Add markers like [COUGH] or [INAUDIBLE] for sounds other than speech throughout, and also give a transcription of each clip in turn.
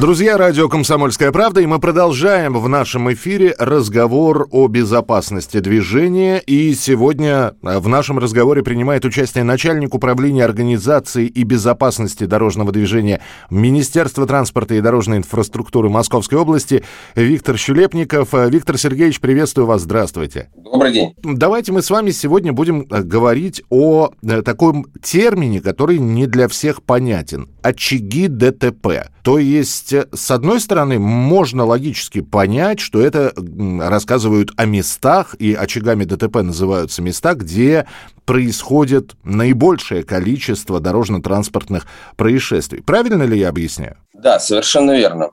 Друзья, радио «Комсомольская правда», и мы продолжаем в нашем эфире разговор о безопасности движения. И сегодня э, в нашем разговоре принимает участие начальник управления организации и безопасности дорожного движения Министерства транспорта и дорожной инфраструктуры Московской области Виктор Щелепников. Э, Виктор Сергеевич, приветствую вас, здравствуйте. Добрый день. Давайте мы с вами сегодня будем э, говорить о таком термине, который не для всех понятен. Очаги ДТП. То есть, с одной стороны, можно логически понять, что это рассказывают о местах, и очагами ДТП называются места, где происходит наибольшее количество дорожно-транспортных происшествий. Правильно ли я объясняю? Да, совершенно верно.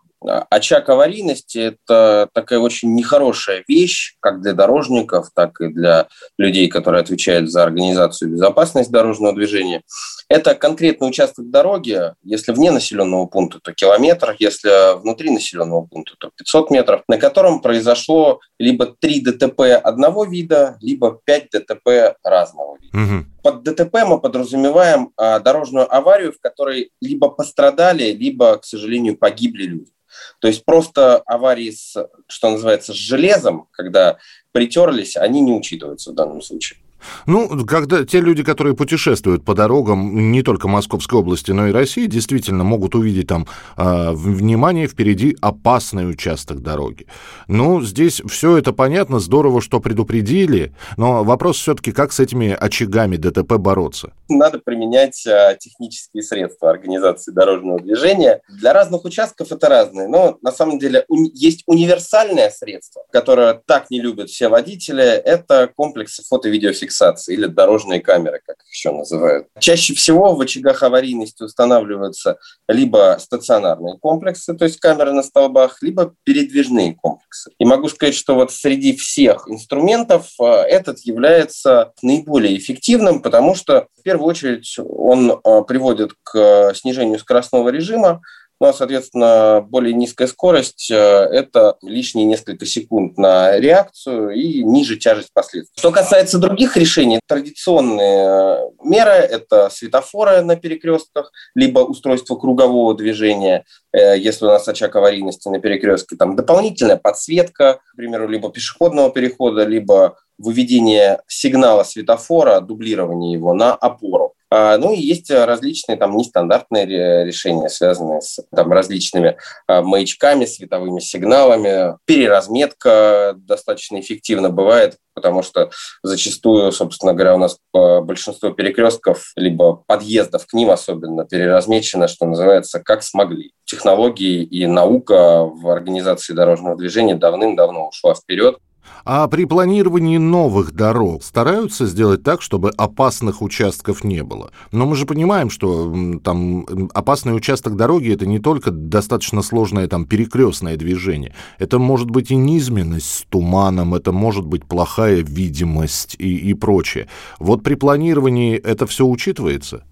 Очаг аварийности – это такая очень нехорошая вещь, как для дорожников, так и для людей, которые отвечают за организацию и безопасность дорожного движения. Это конкретный участок дороги, если вне населенного пункта, то километр, если внутри населенного пункта, то 500 метров, на котором произошло либо 3 ДТП одного вида, либо 5 ДТП разного вида. Угу. Под ДТП мы подразумеваем а, дорожную аварию, в которой либо пострадали, либо, к сожалению, погибли люди. То есть просто аварии с, что называется, с железом, когда притерлись, они не учитываются в данном случае. Ну, когда те люди, которые путешествуют по дорогам не только Московской области, но и России, действительно могут увидеть там, э, внимание, впереди опасный участок дороги. Ну, здесь все это понятно, здорово, что предупредили, но вопрос все-таки, как с этими очагами ДТП бороться? Надо применять э, технические средства организации дорожного движения. Для разных участков это разные, но на самом деле у- есть универсальное средство, которое так не любят все водители, это комплексы фото-видеофиксации фиксации или дорожные камеры, как их еще называют. Чаще всего в очагах аварийности устанавливаются либо стационарные комплексы, то есть камеры на столбах, либо передвижные комплексы. И могу сказать, что вот среди всех инструментов э, этот является наиболее эффективным, потому что в первую очередь он э, приводит к снижению скоростного режима, ну, а, соответственно, более низкая скорость э, – это лишние несколько секунд на реакцию и ниже тяжесть последствий. Что касается других решений, традиционные э, меры – это светофоры на перекрестках, либо устройство кругового движения, э, если у нас очаг аварийности на перекрестке, там дополнительная подсветка, к примеру, либо пешеходного перехода, либо выведение сигнала светофора, дублирование его на опору. А, ну и есть различные там нестандартные решения, связанные с там, различными а, маячками, световыми сигналами. Переразметка достаточно эффективно бывает, потому что зачастую, собственно говоря, у нас большинство перекрестков, либо подъездов к ним особенно, переразмечено, что называется, как смогли. Технологии и наука в организации дорожного движения давным-давно ушла вперед. А при планировании новых дорог стараются сделать так, чтобы опасных участков не было. Но мы же понимаем, что там опасный участок дороги это не только достаточно сложное там перекрестное движение. Это может быть и низменность с туманом, это может быть плохая видимость и, и прочее. Вот при планировании это все учитывается?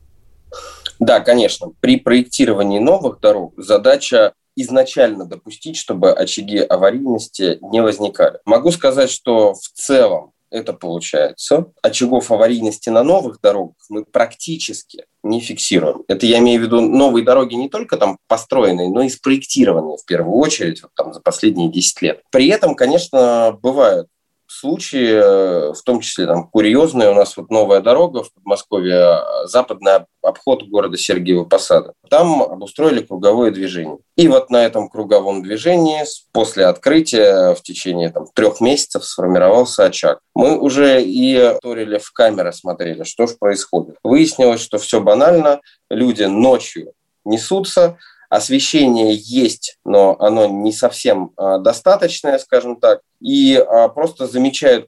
Да, конечно. При проектировании новых дорог задача изначально допустить, чтобы очаги аварийности не возникали. Могу сказать, что в целом это получается. Очагов аварийности на новых дорогах мы практически не фиксируем. Это я имею в виду новые дороги не только там построенные, но и спроектированные в первую очередь вот, там, за последние 10 лет. При этом, конечно, бывают случаи, э, в том числе там курьезные, у нас вот новая дорога в Подмосковье, э, западный обход города Сергиева Посада. Там обустроили круговое движение. И вот на этом круговом движении после открытия в течение там, трех месяцев сформировался очаг. Мы уже и торили в камеры, смотрели, что же происходит. Выяснилось, что все банально. Люди ночью несутся, освещение есть, но оно не совсем а, достаточное, скажем так и а, просто замечают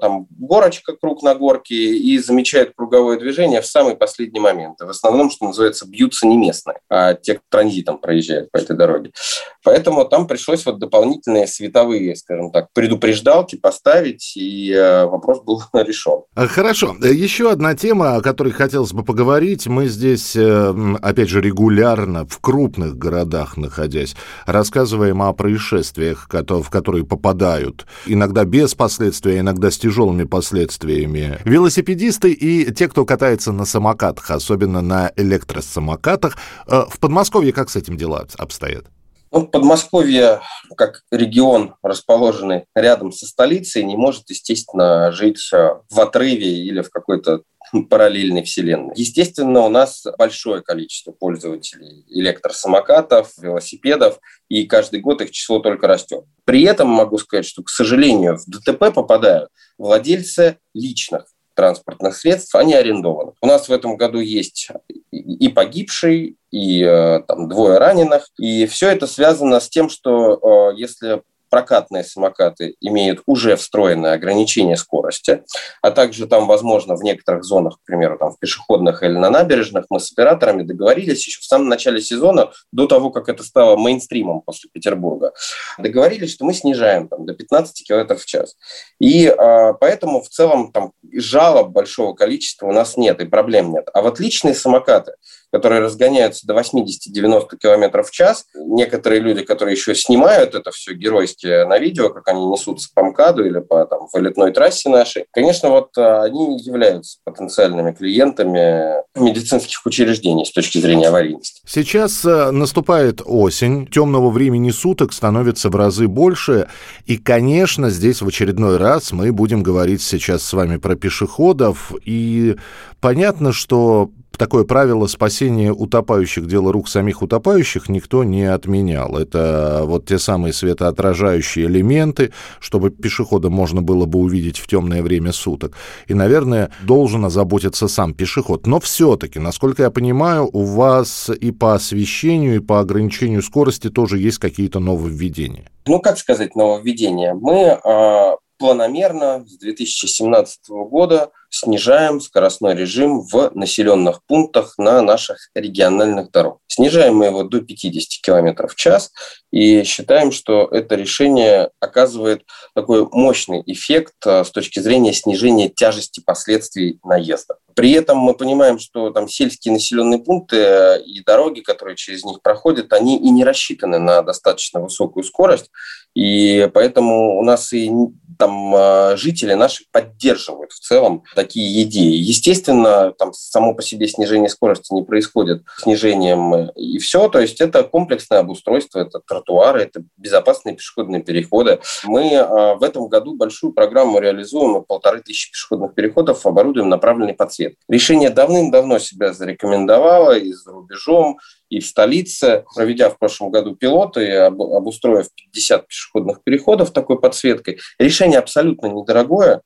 там горочка, круг на горке, и замечают круговое движение в самый последний момент. В основном, что называется, бьются не местные, а те, кто транзитом проезжают по этой дороге. Поэтому там пришлось вот дополнительные световые, скажем так, предупреждалки поставить, и э, вопрос был [LAUGHS] решен. А, хорошо. Еще одна тема, о которой хотелось бы поговорить. Мы здесь, э, опять же, регулярно в крупных городах находясь, рассказываем о происшествиях, в которые попадают бывают иногда без последствий, а иногда с тяжелыми последствиями. Велосипедисты и те, кто катается на самокатах, особенно на электросамокатах. Э, в Подмосковье как с этим дела обстоят? Ну, Подмосковье, как регион, расположенный рядом со столицей, не может, естественно, жить в отрыве или в какой-то параллельной вселенной. Естественно, у нас большое количество пользователей электросамокатов, велосипедов, и каждый год их число только растет. При этом могу сказать, что, к сожалению, в ДТП попадают владельцы личных транспортных средств, они арендованы. У нас в этом году есть и погибший, и э, там, двое раненых. И все это связано с тем, что э, если прокатные самокаты имеют уже встроенное ограничение скорости, а также там, возможно, в некоторых зонах, к примеру, там в пешеходных или на набережных, мы с операторами договорились еще в самом начале сезона, до того, как это стало мейнстримом после Петербурга, договорились, что мы снижаем там, до 15 км в час. И а, поэтому в целом там жалоб большого количества у нас нет и проблем нет. А вот личные самокаты, которые разгоняются до 80-90 км в час. Некоторые люди, которые еще снимают это все геройски на видео, как они несутся по МКАДу или по там, вылетной трассе нашей, конечно, вот а, они являются потенциальными клиентами медицинских учреждений с точки зрения аварийности. Сейчас э, наступает осень, темного времени суток становится в разы больше, и, конечно, здесь в очередной раз мы будем говорить сейчас с вами про пешеходов, и понятно, что такое правило спасения утопающих, дело рук самих утопающих, никто не отменял. Это вот те самые светоотражающие элементы, чтобы пешехода можно было бы увидеть в темное время суток. И, наверное, должен озаботиться сам пешеход. Но все-таки, насколько я понимаю, у вас и по освещению, и по ограничению скорости тоже есть какие-то нововведения. Ну, как сказать нововведения? Мы э, планомерно с 2017 года снижаем скоростной режим в населенных пунктах на наших региональных дорогах. Снижаем мы его до 50 км в час и считаем, что это решение оказывает такой мощный эффект а, с точки зрения снижения тяжести последствий наезда. При этом мы понимаем, что там сельские населенные пункты э, и дороги, которые через них проходят, они и не рассчитаны на достаточно высокую скорость, и поэтому у нас и там а, жители наши поддерживают в целом такие идеи. Естественно, там само по себе снижение скорости не происходит снижением э, и все. То есть это комплексное обустройство, это тротуары, это безопасные пешеходные переходы. Мы а, в этом году большую программу реализуем, полторы тысячи пешеходных переходов оборудуем направленной подсветкой. Решение давным-давно себя зарекомендовало и за рубежом, и в столице, проведя в прошлом году пилоты и обустроив 50 пешеходных переходов такой подсветкой. Решение абсолютно недорогое,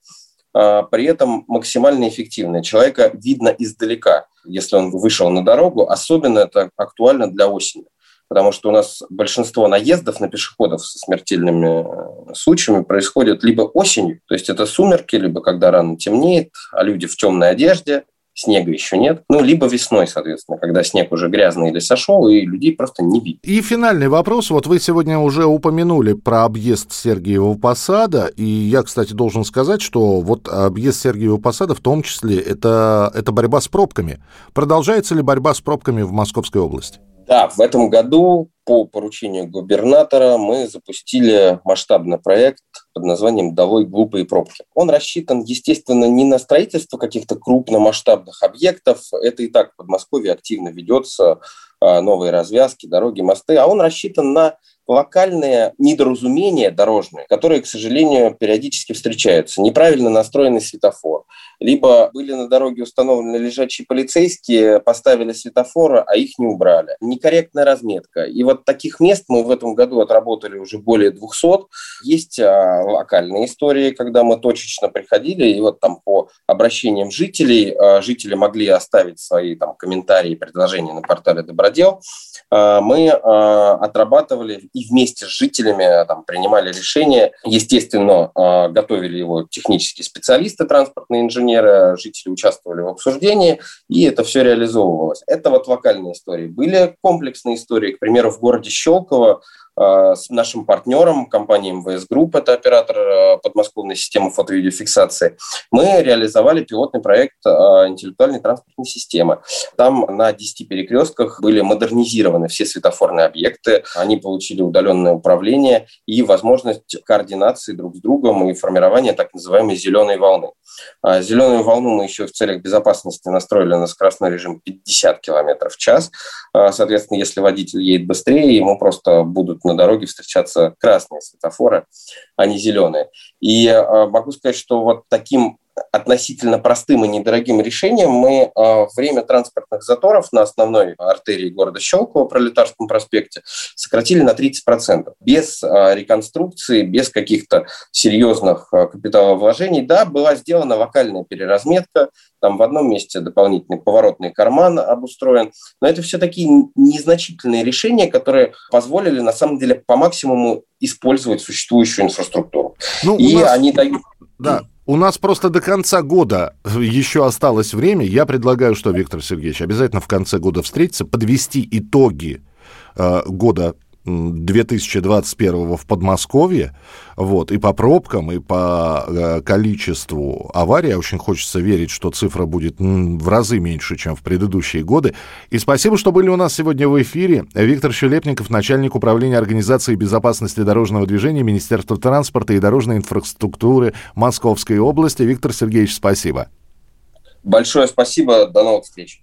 при этом максимально эффективное. Человека видно издалека, если он вышел на дорогу. Особенно это актуально для осени потому что у нас большинство наездов на пешеходов со смертельными э, случаями происходит либо осенью, то есть это сумерки, либо когда рано темнеет, а люди в темной одежде, снега еще нет. Ну, либо весной, соответственно, когда снег уже грязный или сошел, и людей просто не видно. И финальный вопрос. Вот вы сегодня уже упомянули про объезд Сергиева Посада, и я, кстати, должен сказать, что вот объезд Сергиева Посада в том числе это, это борьба с пробками. Продолжается ли борьба с пробками в Московской области? Да, в этом году по поручению губернатора мы запустили масштабный проект под названием «Долой глупые пробки». Он рассчитан, естественно, не на строительство каких-то крупномасштабных объектов. Это и так в Подмосковье активно ведется, а, новые развязки, дороги, мосты, а он рассчитан на локальные недоразумения дорожные, которые, к сожалению, периодически встречаются. Неправильно настроенный светофор. Либо были на дороге установлены лежачие полицейские, поставили светофоры, а их не убрали. Некорректная разметка. И вот таких мест мы в этом году отработали уже более 200. Есть локальные истории, когда мы точечно приходили, и вот там по обращениям жителей, а, жители могли оставить свои там комментарии, предложения на портале Добродел. А, мы а, отрабатывали и вместе с жителями там, принимали решения. Естественно, готовили его технические специалисты, транспортные инженеры, жители участвовали в обсуждении, и это все реализовывалось. Это вот локальные истории. Были комплексные истории, к примеру, в городе Щелково э, с нашим партнером, компанией МВС Групп, это оператор э, подмосковной системы фото-видеофиксации, мы реализовали пилотный проект интеллектуальной транспортной системы. Там на 10 перекрестках были модернизированы все светофорные объекты, они получили удаленное управление и возможность координации друг с другом и формирования так называемой зеленой волны. Зеленую волну мы еще в целях безопасности настроили на скоростной режим 50 км в час. Соответственно, если водитель едет быстрее, ему просто будут на дороге встречаться красные светофоры, а не зеленые. И могу сказать, что вот таким относительно простым и недорогим решением мы э, время транспортных заторов на основной артерии города Щелково, Пролетарском проспекте, сократили на 30%. Без э, реконструкции, без каких-то серьезных э, капиталовложений. Да, была сделана вокальная переразметка, там в одном месте дополнительный поворотный карман обустроен, но это все такие незначительные решения, которые позволили на самом деле по максимуму использовать существующую инфраструктуру. Ну, и нас... они дают... Да, у нас просто до конца года еще осталось время. Я предлагаю, что, Виктор Сергеевич, обязательно в конце года встретиться, подвести итоги э, года 2021 в Подмосковье, вот, и по пробкам, и по э, количеству аварий, очень хочется верить, что цифра будет в разы меньше, чем в предыдущие годы. И спасибо, что были у нас сегодня в эфире. Виктор Щелепников, начальник управления организации безопасности дорожного движения Министерства транспорта и дорожной инфраструктуры Московской области. Виктор Сергеевич, спасибо. Большое спасибо, до новых встреч.